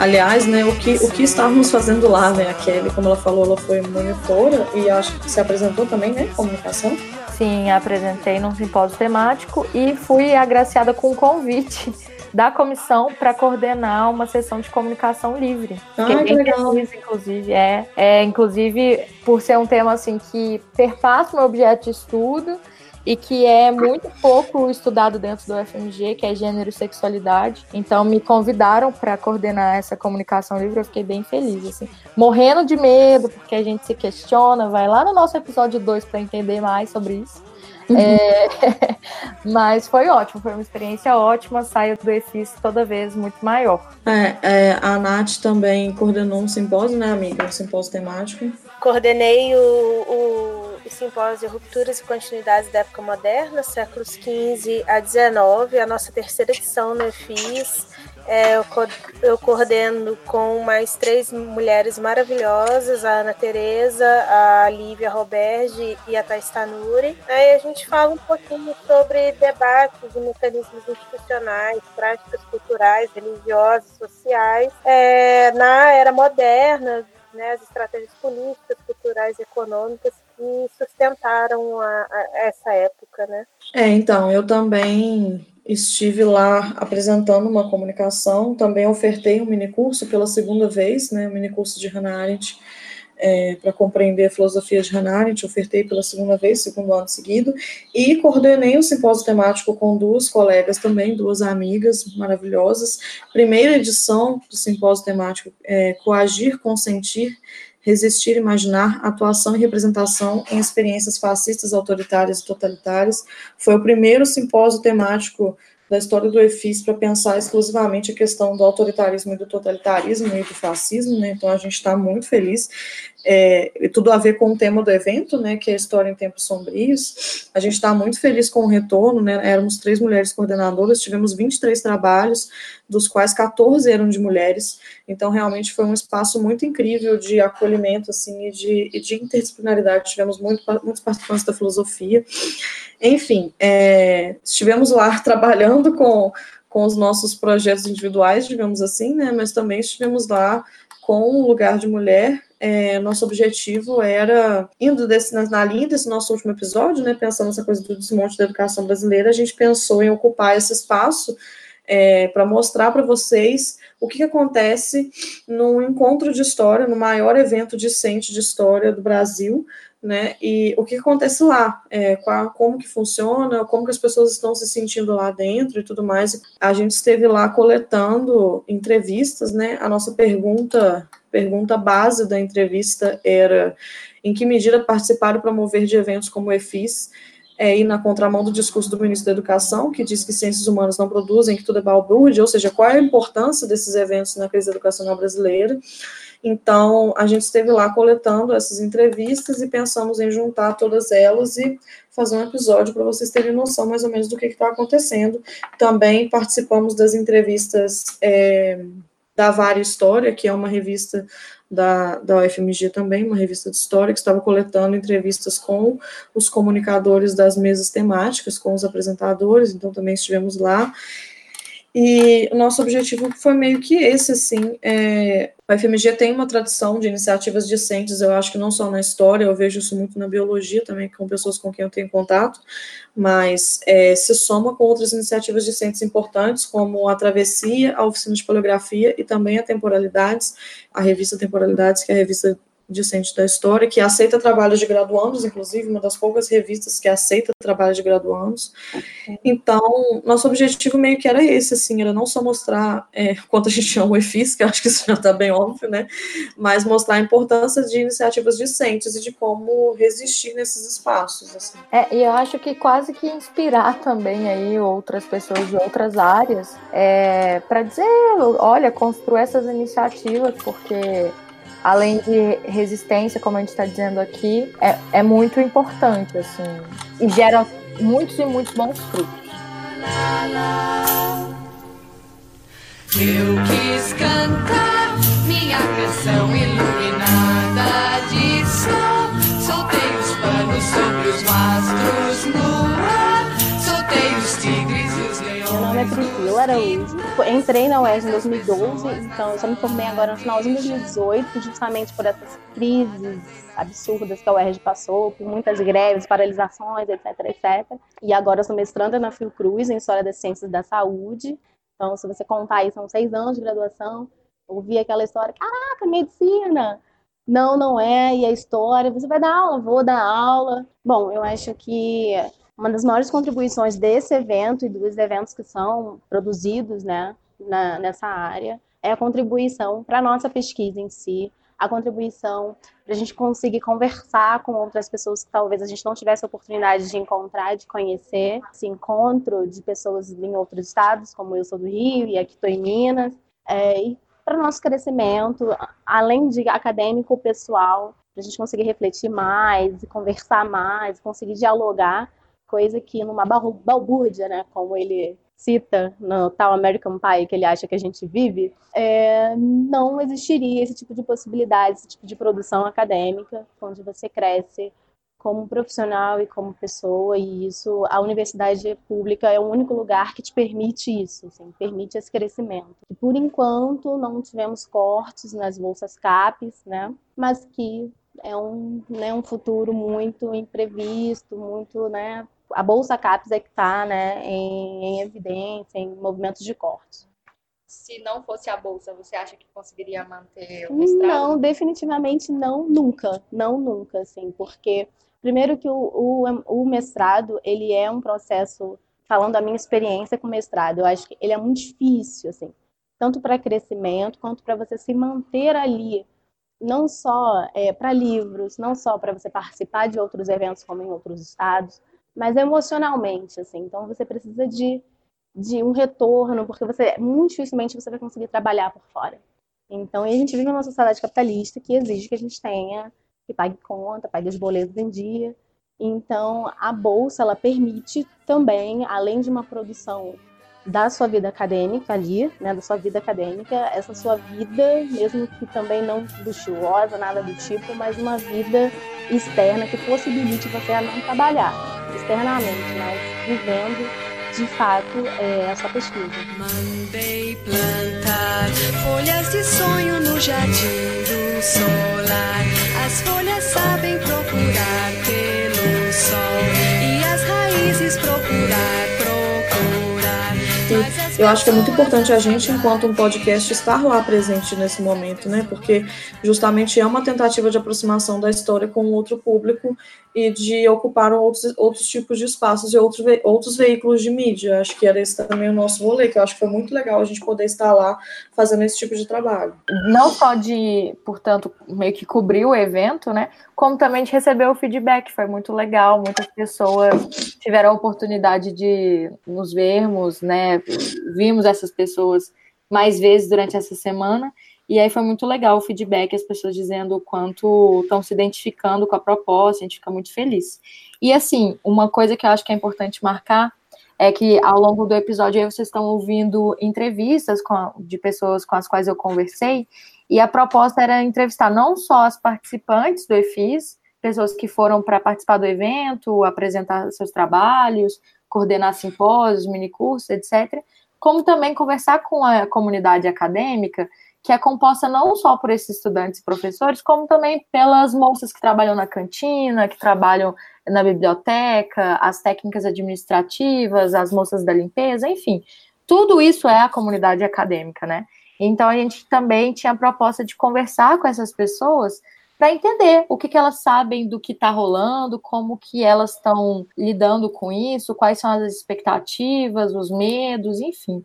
Aliás, né, o que, o que estávamos fazendo lá, né, a Kelly, como ela falou, ela foi monitora e acho que se apresentou também, né, comunicação. Sim, apresentei num simpósio temático e fui agraciada com um convite da comissão para coordenar uma sessão de comunicação livre. Ah, que é bem legal. feliz, inclusive, é, é, inclusive, por ser um tema assim que perpassa o meu objeto de estudo e que é muito pouco estudado dentro do FMG, que é gênero e sexualidade. Então me convidaram para coordenar essa comunicação livre, eu fiquei bem feliz assim, morrendo de medo, porque a gente se questiona, vai lá no nosso episódio 2 para entender mais sobre isso. Uhum. É, mas foi ótimo, foi uma experiência ótima, saio do EFIS toda vez muito maior. É, é, a Nath também coordenou um simpósio, né, amiga? Um simpósio temático. Coordenei o, o, o simpósio Rupturas e Continuidades da Época Moderna, séculos XV a XIX, a nossa terceira edição no EFIS. É, eu, co eu coordeno com mais três mulheres maravilhosas, a Ana Tereza, a Lívia Roberge e a Thais Tanuri. Aí a gente fala um pouquinho sobre debates e mecanismos institucionais, práticas culturais, religiosas, sociais, é, na era moderna, né, as estratégias políticas, culturais e econômicas que sustentaram a, a essa época, né? É, então, eu também estive lá apresentando uma comunicação, também ofertei um minicurso pela segunda vez, né, um minicurso de Hannah Arendt, é, para compreender a filosofia de Hannah Arendt, ofertei pela segunda vez, segundo ano seguido, e coordenei um simpósio temático com duas colegas também, duas amigas maravilhosas. Primeira edição do simpósio temático é, Coagir, Consentir, Resistir, Imaginar, Atuação e Representação em Experiências Fascistas, Autoritárias e Totalitárias. Foi o primeiro simpósio temático da história do EFIS para pensar exclusivamente a questão do autoritarismo e do totalitarismo e do fascismo, né? Então a gente está muito feliz. É, tudo a ver com o tema do evento, né, que é a história em tempos sombrios. A gente está muito feliz com o retorno, né, éramos três mulheres coordenadoras, tivemos 23 trabalhos, dos quais 14 eram de mulheres, então realmente foi um espaço muito incrível de acolhimento, assim, e de, e de interdisciplinaridade, tivemos muito, muitos participantes da filosofia, enfim, é, estivemos lá trabalhando com, com os nossos projetos individuais, digamos assim, né, mas também estivemos lá com o lugar de mulher, é, nosso objetivo era, indo desse, na, na, linha desse nosso último episódio, né, pensando nessa coisa do desmonte da educação brasileira, a gente pensou em ocupar esse espaço é, para mostrar para vocês o que, que, acontece num encontro de história, no maior evento discente de história do Brasil, né, e o que, acontece lá, é, qual, como que funciona, como que as pessoas estão se sentindo lá dentro e tudo mais. A gente esteve lá coletando entrevistas, né, a nossa pergunta pergunta base da entrevista era em que medida participar e promover de eventos como o EFIS é ir na contramão do discurso do ministro da Educação, que diz que ciências humanas não produzem, que tudo é balbúrdia, ou seja, qual é a importância desses eventos na crise educacional brasileira. Então, a gente esteve lá coletando essas entrevistas e pensamos em juntar todas elas e fazer um episódio para vocês terem noção mais ou menos do que está acontecendo. Também participamos das entrevistas é, da Vara História, que é uma revista da, da UFMG também, uma revista de história, que estava coletando entrevistas com os comunicadores das mesas temáticas, com os apresentadores, então também estivemos lá. E o nosso objetivo foi meio que esse, assim, é, a UFMG tem uma tradição de iniciativas discentes, eu acho que não só na história, eu vejo isso muito na biologia também, com pessoas com quem eu tenho contato, mas é, se soma com outras iniciativas discentes importantes, como a Travessia, a Oficina de Poligrafia e também a Temporalidades, a revista Temporalidades, que é a revista discente da história, que aceita trabalhos de graduandos, inclusive, uma das poucas revistas que aceita trabalhos de graduandos. Então, nosso objetivo meio que era esse, assim, era não só mostrar é, quanto a gente ama o EFIS, que acho que isso já está bem óbvio, né, mas mostrar a importância de iniciativas discentes e de como resistir nesses espaços, assim. É, e eu acho que quase que inspirar também aí outras pessoas de outras áreas é, para dizer, olha, construir essas iniciativas, porque além de resistência, como a gente está dizendo aqui, é, é muito importante, assim, e gera muitos e muitos bons frutos. Eu quis cantar minha canção iluminada de sol. Soltei os panos sobre os mastros no ar. Soltei os tigres nome é Priscila Araújo. Entrei na UES em 2012, então eu só me formei agora no finalzinho de 2018, justamente por essas crises absurdas que a UERJ passou, por muitas greves, paralisações, etc, etc. E agora eu sou mestranda na Fiocruz, em História das Ciências da Saúde. Então, se você contar aí, são seis anos de graduação, ouvir aquela história, caraca, medicina! Não, não é, e a história, você vai dar aula? Vou dar aula. Bom, eu acho que uma das maiores contribuições desse evento e dos eventos que são produzidos né, na, nessa área é a contribuição para a nossa pesquisa em si, a contribuição para a gente conseguir conversar com outras pessoas que talvez a gente não tivesse a oportunidade de encontrar, de conhecer. Esse encontro de pessoas em outros estados, como eu sou do Rio e aqui estou em Minas, é, e para o nosso crescimento, além de acadêmico, pessoal, para a gente conseguir refletir mais, conversar mais, conseguir dialogar, coisa que numa balbúrdia, né, como ele cita no tal American Pie que ele acha que a gente vive, é, não existiria esse tipo de possibilidade, esse tipo de produção acadêmica, onde você cresce como profissional e como pessoa, e isso, a universidade pública é o único lugar que te permite isso, assim, permite esse crescimento. E por enquanto não tivemos cortes nas bolsas CAPES, né, mas que é um, né, um futuro muito imprevisto, muito, né, a Bolsa CAPES é que está né, em, em, evidência, em movimentos de corte. Se não fosse a Bolsa, você acha que conseguiria manter o mestrado? Não, definitivamente não, nunca. Não, nunca, assim, porque primeiro que o, o, o mestrado, ele é um processo, falando da minha experiência com mestrado, eu acho que ele é muito difícil, assim, tanto para crescimento, quanto para você se manter ali não só é, para livros, não só para você participar de outros eventos como em outros estados, mas emocionalmente, assim. Então você precisa de, de um retorno, porque você muito dificilmente você vai conseguir trabalhar por fora. Então, a gente vive numa sociedade capitalista que exige que a gente tenha, que pague conta, pague os boletos em dia. Então, a bolsa ela permite também, além de uma produção da sua vida acadêmica ali, né, da sua vida acadêmica, essa sua vida, mesmo que também não luxuosa, nada do tipo, mas uma vida externa que possibilite você a não trabalhar externamente, mas vivendo de fato é, a sua pesquisa. Mandei plantar folhas de sonho no jardim do solar. As folhas sabem procurar pelo sol eu acho que é muito importante a gente, enquanto um podcast, estar lá presente nesse momento, né? Porque justamente é uma tentativa de aproximação da história com outro público e de ocupar outros, outros tipos de espaços e outros, ve outros veículos de mídia. Acho que era esse também o nosso rolê, que eu acho que foi muito legal a gente poder estar lá fazendo esse tipo de trabalho. Não só de, portanto, meio que cobrir o evento, né? Como também de receber o feedback, foi muito legal. Muitas pessoas tiveram a oportunidade de nos vermos, né? Vimos essas pessoas mais vezes durante essa semana. E aí foi muito legal o feedback, as pessoas dizendo o quanto estão se identificando com a proposta, a gente fica muito feliz. E assim, uma coisa que eu acho que é importante marcar é que ao longo do episódio aí vocês estão ouvindo entrevistas a, de pessoas com as quais eu conversei, e a proposta era entrevistar não só as participantes do EFIS, pessoas que foram para participar do evento, apresentar seus trabalhos, coordenar simpósios, minicursos, etc., como também conversar com a comunidade acadêmica que é composta não só por esses estudantes e professores, como também pelas moças que trabalham na cantina, que trabalham na biblioteca, as técnicas administrativas, as moças da limpeza, enfim. Tudo isso é a comunidade acadêmica, né? Então a gente também tinha a proposta de conversar com essas pessoas para entender o que, que, elas sabem do que está rolando, como que elas estão lidando com isso, quais são as expectativas, os medos, enfim.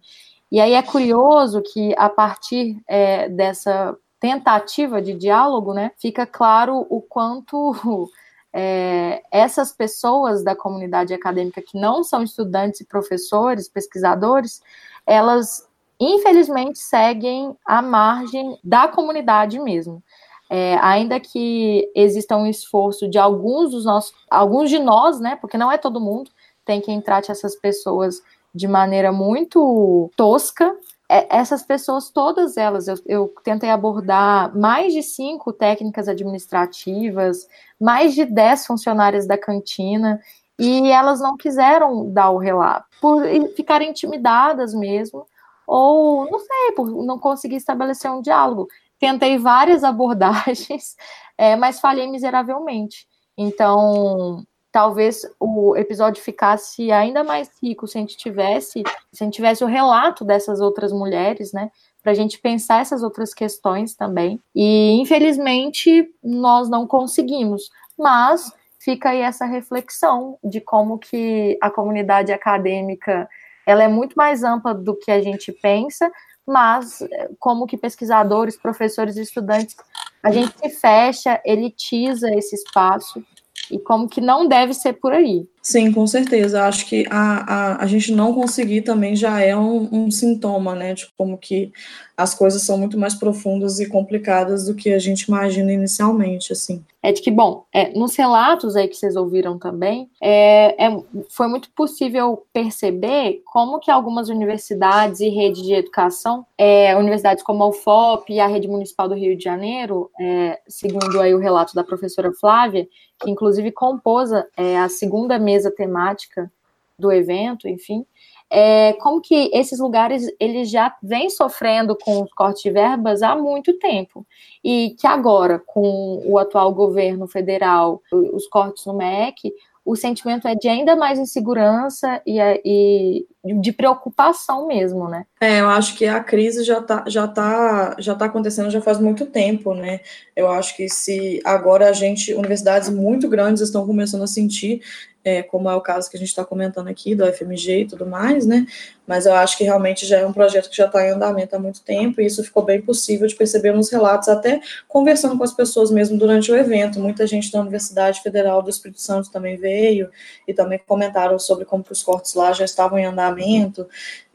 E aí é curioso que, a partir é, dessa tentativa de diálogo, né, fica claro o quanto é, essas pessoas da comunidade acadêmica que não são estudantes e professores, pesquisadores, elas infelizmente seguem à margem da comunidade mesmo. É, ainda que exista um esforço de alguns dos nossos, alguns de nós, né, porque não é todo mundo, tem quem trate essas pessoas de maneira muito tosca. É, essas pessoas, todas elas, eu, eu tentei abordar mais de cinco técnicas administrativas, mais de dez funcionárias da cantina, e elas não quiseram dar o relato, por ficarem intimidadas mesmo, ou não sei, por não conseguir estabelecer um diálogo. Tentei várias abordagens, é, mas falhei miseravelmente. Então, talvez o episódio ficasse ainda mais rico se a gente tivesse, se a gente tivesse o relato dessas outras mulheres, né? Para a gente pensar essas outras questões também. E infelizmente nós não conseguimos, mas fica aí essa reflexão de como que a comunidade acadêmica ela é muito mais ampla do que a gente pensa, mas como que pesquisadores, professores e estudantes, a gente se fecha, elitiza esse espaço e como que não deve ser por aí. Sim, com certeza. Acho que a, a, a gente não conseguir também já é um, um, sintoma, né, de como que as coisas são muito mais profundas e complicadas do que a gente imagina inicialmente, assim. É de que, bom, é, nos relatos aí que vocês ouviram também, é, é, foi muito possível perceber como que algumas universidades e redes de educação, é, universidades como a UFOP e a Rede Municipal do Rio de Janeiro, é, segundo aí o relato da professora Flávia, que inclusive compôs é, a segunda mesa mesa temática do evento, enfim, é, como que esses lugares eles já vêm sofrendo com os cortes de verbas há muito tempo. E que agora com o atual governo federal, os cortes no MEC, o sentimento é de ainda mais insegurança e, e de preocupação mesmo, né? É, eu acho que a crise já está já tá, já tá acontecendo já faz muito tempo, né? Eu acho que se agora a gente, universidades muito grandes estão começando a sentir é, como é o caso que a gente está comentando aqui, do FMG e tudo mais, né? Mas eu acho que realmente já é um projeto que já está em andamento há muito tempo, e isso ficou bem possível de perceber nos relatos, até conversando com as pessoas mesmo durante o evento. Muita gente da Universidade Federal do Espírito Santo também veio, e também comentaram sobre como os cortes lá já estavam em andamento,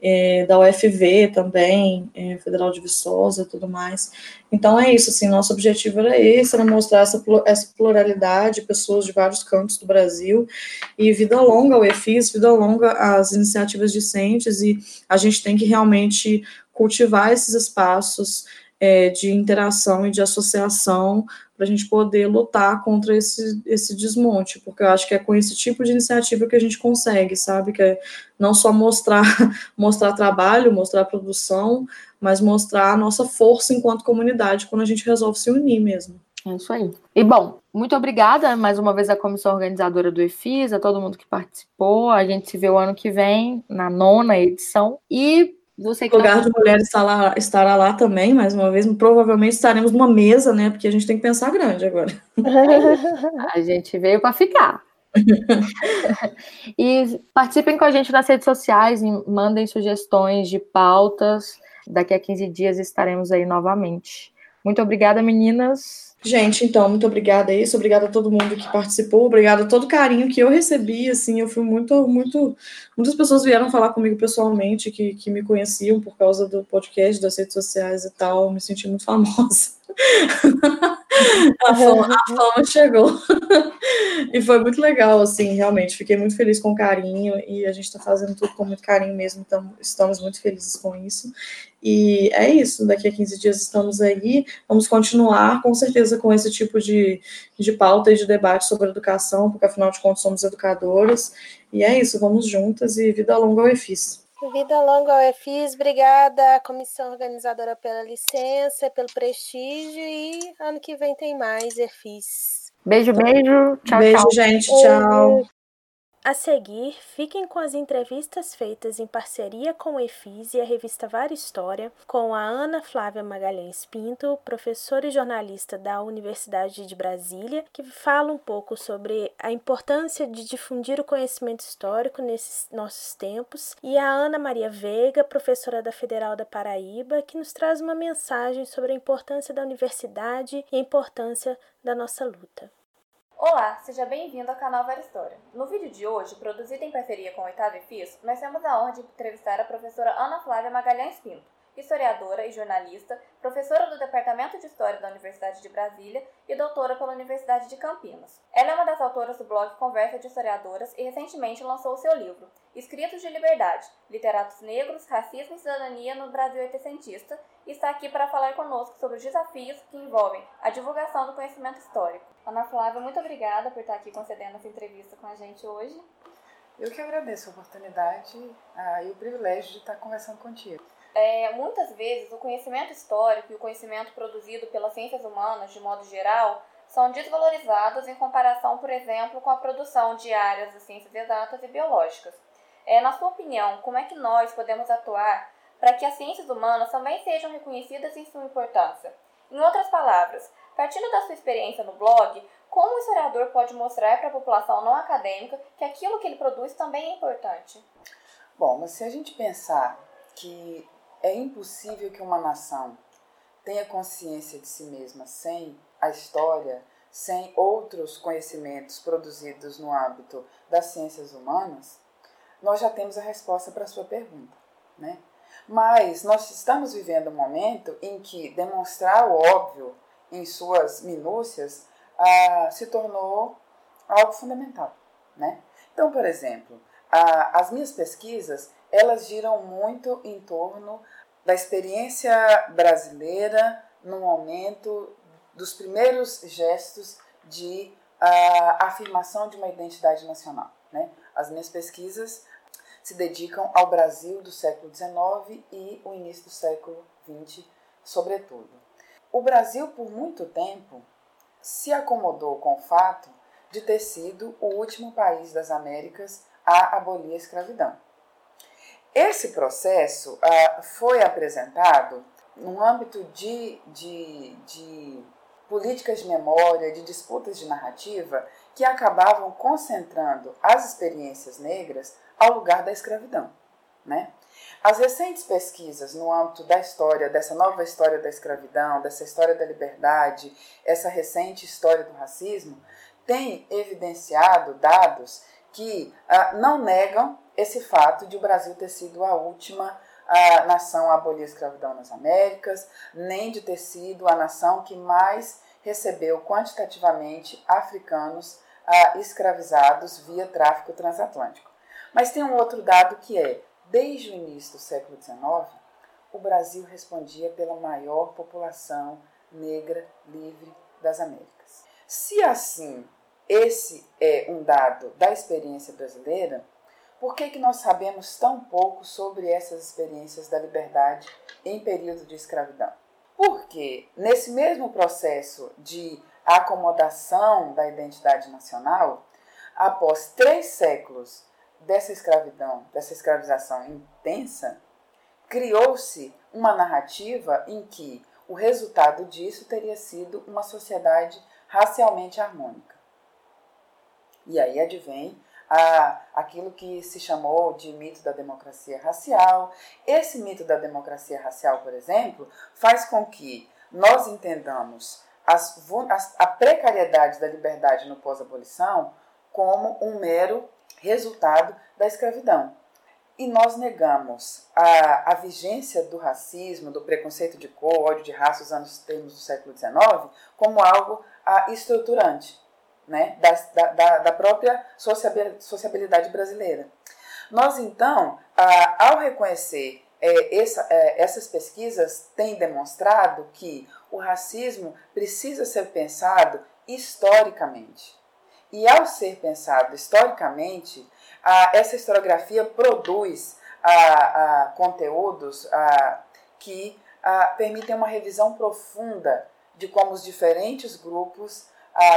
é, da UFV também, é, Federal de Viçosa e tudo mais. Então é isso, assim, nosso objetivo era esse, era mostrar essa, essa pluralidade, pessoas de vários cantos do Brasil, e vida longa ao EFIS, vida longa às iniciativas discentes, e a gente tem que realmente cultivar esses espaços é, de interação e de associação para a gente poder lutar contra esse, esse desmonte, porque eu acho que é com esse tipo de iniciativa que a gente consegue, sabe? Que é não só mostrar, mostrar trabalho, mostrar produção, mas mostrar a nossa força enquanto comunidade quando a gente resolve se unir mesmo. É isso aí. E bom, muito obrigada mais uma vez à comissão organizadora do EFIS, a todo mundo que participou. A gente se vê o ano que vem, na nona edição. E Você o lugar de mulher estará, estará lá também, mais uma vez. Provavelmente estaremos numa mesa, né? Porque a gente tem que pensar grande agora. a gente veio para ficar. e participem com a gente nas redes sociais, mandem sugestões de pautas. Daqui a 15 dias estaremos aí novamente. Muito obrigada, meninas. Gente, então, muito obrigada a isso, obrigada a todo mundo que participou, obrigada a todo o carinho que eu recebi, assim, eu fui muito, muito, muitas pessoas vieram falar comigo pessoalmente, que, que me conheciam por causa do podcast, das redes sociais e tal, me senti muito famosa. a, fama, a fama chegou. e foi muito legal, assim, realmente, fiquei muito feliz com o carinho, e a gente está fazendo tudo com muito carinho mesmo, então estamos muito felizes com isso. E é isso, daqui a 15 dias estamos aí, vamos continuar com certeza com esse tipo de, de pauta e de debate sobre educação, porque afinal de contas somos educadoras, e é isso, vamos juntas e vida longa ao EFIS. Vida longa ao EFIS, obrigada à comissão organizadora pela licença, pelo prestígio e ano que vem tem mais EFIS. Beijo, beijo. Tchau, beijo, tchau. gente. Tchau. A seguir, fiquem com as entrevistas feitas em parceria com o EFIS e a revista Vara História, com a Ana Flávia Magalhães Pinto, professora e jornalista da Universidade de Brasília, que fala um pouco sobre a importância de difundir o conhecimento histórico nesses nossos tempos, e a Ana Maria Veiga, professora da Federal da Paraíba, que nos traz uma mensagem sobre a importância da universidade e a importância da nossa luta. Olá, seja bem-vindo ao canal Vera História. No vídeo de hoje, produzido em parceria com o Oitavo EFIS, nós temos a honra de entrevistar a professora Ana Flávia Magalhães Pinto, historiadora e jornalista, professora do Departamento de História da Universidade de Brasília e doutora pela Universidade de Campinas. Ela é uma das autoras do blog Conversa de Historiadoras e recentemente lançou seu livro, Escritos de Liberdade, Literatos Negros, Racismo e Cidadania no Brasil Oitocentista, e está aqui para falar conosco sobre os desafios que envolvem a divulgação do conhecimento histórico. Ana Flávia, muito obrigada por estar aqui concedendo essa entrevista com a gente hoje. Eu que agradeço a oportunidade ah, e o privilégio de estar conversando contigo. É, muitas vezes o conhecimento histórico e o conhecimento produzido pelas ciências humanas, de modo geral, são desvalorizados em comparação, por exemplo, com a produção de áreas das ciências exatas e biológicas. É, na sua opinião, como é que nós podemos atuar para que as ciências humanas também sejam reconhecidas em sua importância? Em outras palavras, partindo da sua experiência no blog, como o historiador pode mostrar para a população não acadêmica que aquilo que ele produz também é importante? Bom, mas se a gente pensar que é impossível que uma nação tenha consciência de si mesma sem a história, sem outros conhecimentos produzidos no âmbito das ciências humanas, nós já temos a resposta para a sua pergunta, né? Mas nós estamos vivendo um momento em que demonstrar o óbvio em suas minúcias ah, se tornou algo fundamental, né? Então, por exemplo, ah, as minhas pesquisas elas giram muito em torno da experiência brasileira no momento dos primeiros gestos de uh, afirmação de uma identidade nacional. Né? As minhas pesquisas se dedicam ao Brasil do século XIX e o início do século XX, sobretudo. O Brasil, por muito tempo, se acomodou com o fato de ter sido o último país das Américas a abolir a escravidão. Esse processo uh, foi apresentado no âmbito de, de, de políticas de memória, de disputas de narrativa, que acabavam concentrando as experiências negras ao lugar da escravidão. Né? As recentes pesquisas no âmbito da história, dessa nova história da escravidão, dessa história da liberdade, essa recente história do racismo, têm evidenciado dados que ah, não negam esse fato de o Brasil ter sido a última a nação a abolir a escravidão nas Américas, nem de ter sido a nação que mais recebeu quantitativamente africanos ah, escravizados via tráfico transatlântico. Mas tem um outro dado que é, desde o início do século XIX, o Brasil respondia pela maior população negra livre das Américas. Se assim esse é um dado da experiência brasileira, por que, que nós sabemos tão pouco sobre essas experiências da liberdade em período de escravidão? Porque nesse mesmo processo de acomodação da identidade nacional, após três séculos dessa escravidão, dessa escravização intensa, criou-se uma narrativa em que o resultado disso teria sido uma sociedade racialmente harmônica. E aí advém a, aquilo que se chamou de mito da democracia racial. Esse mito da democracia racial, por exemplo, faz com que nós entendamos as, a precariedade da liberdade no pós-abolição como um mero resultado da escravidão. E nós negamos a, a vigência do racismo, do preconceito de cor, ódio de raça, os anos termos do século XIX, como algo a, estruturante né, da, da, da própria sociabilidade brasileira. Nós, então, ao reconhecer é, essa, é, essas pesquisas têm demonstrado que o racismo precisa ser pensado historicamente. E ao ser pensado historicamente, a, essa historiografia produz a, a conteúdos que permitem uma revisão profunda de como os diferentes grupos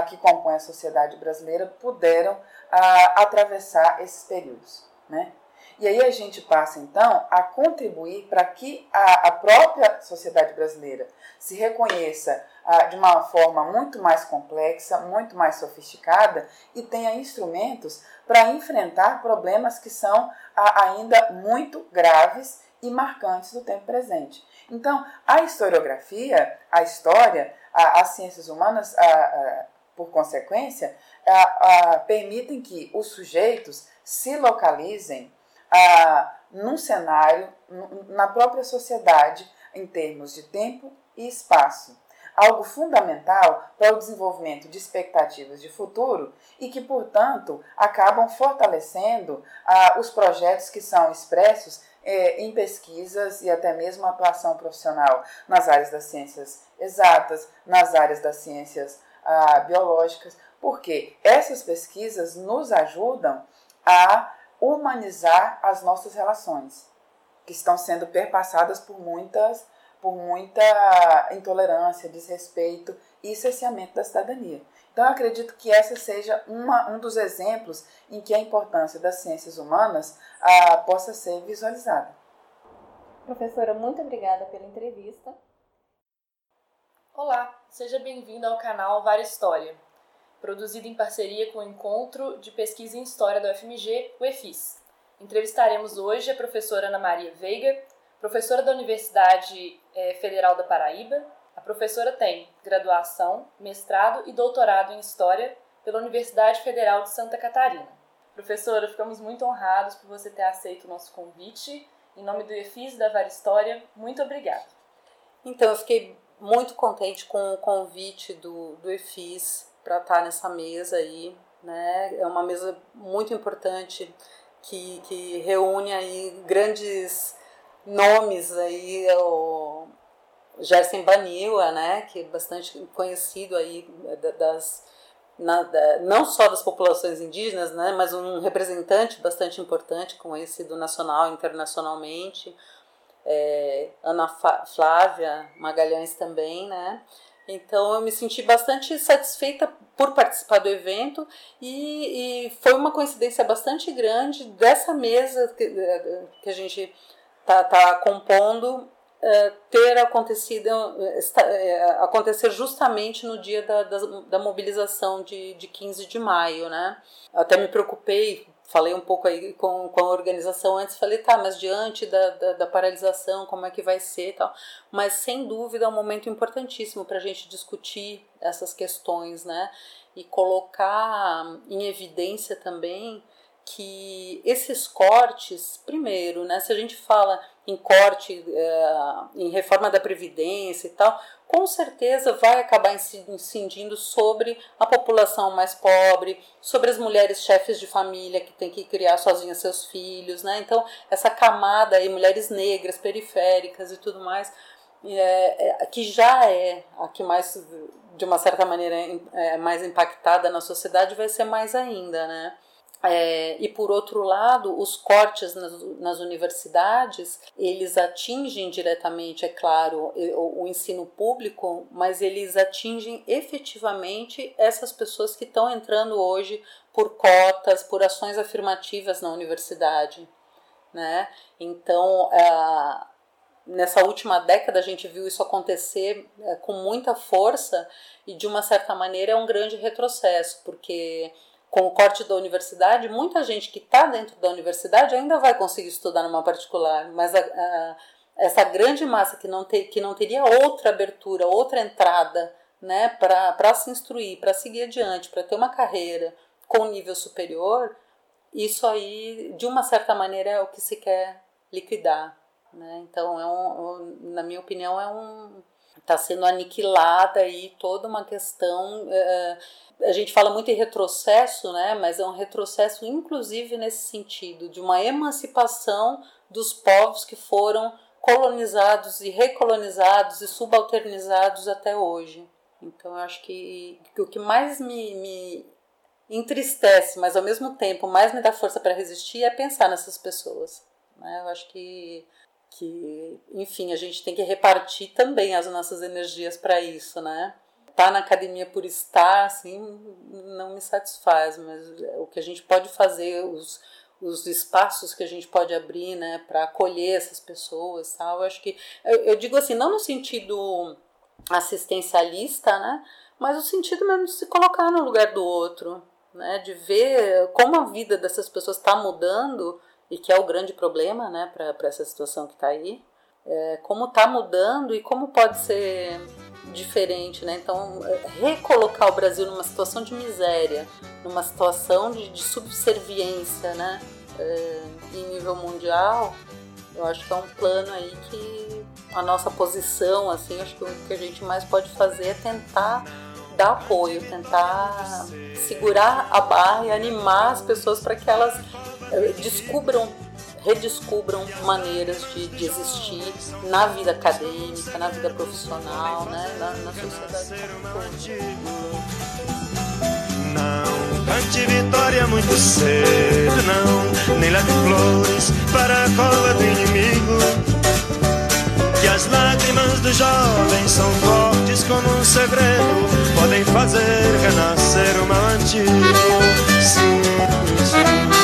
que compõem a sociedade brasileira puderam atravessar esses períodos. Né? E aí a gente passa então a contribuir para que a, a, própria sociedade brasileira se reconheça ah, de uma forma muito mais complexa, muito mais sofisticada e tenha instrumentos para enfrentar problemas que são ah, ainda muito graves e marcantes do tempo presente. Então, a historiografia, a história, a, as ciências humanas, a, por consequência, permitem que os sujeitos se localizem ah, num cenário, na própria sociedade, em termos de tempo e espaço. Algo fundamental para o desenvolvimento de expectativas de futuro e que, portanto, acabam fortalecendo ah, os projetos que são expressos eh, em pesquisas e até mesmo atuação profissional nas áreas das ciências exatas, nas áreas das ciências ah, biológicas, porque essas pesquisas nos ajudam a humanizar as nossas relações, que estão sendo perpassadas por muitas por muita intolerância, desrespeito e cerceamento da cidadania. Então, eu acredito que essa seja uma, um dos exemplos em que a importância das ciências humanas ah, possa ser visualizada. Professora, muito obrigada pela entrevista. Olá, seja bem-vindo ao canal Vara História produzido em parceria com o Encontro de Pesquisa em História da UFMG, o EFIS. Entrevistaremos hoje a professora Ana Maria Veiga, professora da Universidade eh, Federal da Paraíba. A professora tem graduação, mestrado e doutorado em História pela Universidade Federal de Santa Catarina. Professora, ficamos muito honrados por você ter aceito o nosso convite. Em nome do EFIS da Vara História, muito obrigada. Então, eu fiquei muito contente com o convite do, do EFIS para estar tá nessa mesa aí, né? É uma mesa muito importante que, que reúne aí grandes nomes aí, o Gerson Baniwa, né, que é bastante conhecido aí das na, não só das populações indígenas, né, mas um representante bastante importante, conhecido nacional e internacionalmente, é, Ana Flávia Magalhães também, né, então eu me senti bastante satisfeita por participar do evento e, e foi uma coincidência bastante grande dessa mesa que, que a gente está tá compondo uh, ter acontecido uh, acontecer justamente no dia da, da, da mobilização de, de 15 de maio, né? Até me preocupei falei um pouco aí com, com a organização antes, falei, tá, mas diante da, da, da paralisação, como é que vai ser e tal. Mas sem dúvida é um momento importantíssimo para a gente discutir essas questões, né? E colocar em evidência também que esses cortes, primeiro, né, se a gente fala em corte, é, em reforma da Previdência e tal, com certeza vai acabar incidindo sobre a população mais pobre, sobre as mulheres chefes de família que têm que criar sozinhas seus filhos, né? Então, essa camada aí, mulheres negras, periféricas e tudo mais, é, é, que já é a que mais, de uma certa maneira, é mais impactada na sociedade, vai ser mais ainda, né? É, e por outro lado, os cortes nas, nas, universidades, eles atingem diretamente, é claro, o, o, ensino público, mas eles atingem efetivamente essas pessoas que estão entrando hoje por cotas, por ações afirmativas na universidade. Né? Então, nessa última década a gente viu isso acontecer é, com muita força e de uma certa maneira é um grande retrocesso, porque com o corte da universidade, muita gente que está dentro da universidade ainda vai conseguir estudar numa particular, mas a, a, essa grande massa que não, ter, que não teria outra abertura, outra entrada né, para se instruir, para seguir adiante, para ter uma carreira com nível superior, isso aí, de uma certa maneira, é o que se quer liquidar. Né? Então, é um, na minha opinião, é um está sendo aniquilada aí toda uma questão. É, a gente fala muito em retrocesso, né? Mas é um retrocesso, inclusive nesse sentido, de uma emancipação dos povos que foram colonizados e recolonizados e subalternizados até hoje. Então, eu acho que, que o que mais me, me entristece, mas ao mesmo tempo mais me dá força para resistir é pensar nessas pessoas. Né? Eu acho que que, enfim, a gente tem que repartir também as nossas energias para isso, né? Estar tá na academia por estar, assim, não me satisfaz, mas o que a gente pode fazer, os, os espaços que a gente pode abrir, né, para acolher essas pessoas, tal, eu acho que, eu, eu digo assim, não no sentido assistencialista, né, mas no sentido mesmo de se colocar no lugar do outro, né, de ver como a vida dessas pessoas está mudando, e que é o grande problema né, para essa situação que está aí, é, como está mudando e como pode ser diferente. Né? Então, é, recolocar o Brasil numa situação de miséria, numa situação de, de subserviência né, é, em nível mundial, eu acho que é um plano aí que a nossa posição, assim, acho que o que a gente mais pode fazer é tentar dar apoio, tentar segurar a barra e animar as pessoas para que elas descubram, redescubram maneiras de, de existir na vida acadêmica, na vida profissional, né, na, na sociedade Não cante vitória muito cedo, não, nem leve flores para a cova do inimigo. Que as lágrimas do jovem são fortes como um segredo, podem fazer renascer o mal antigo. Sim,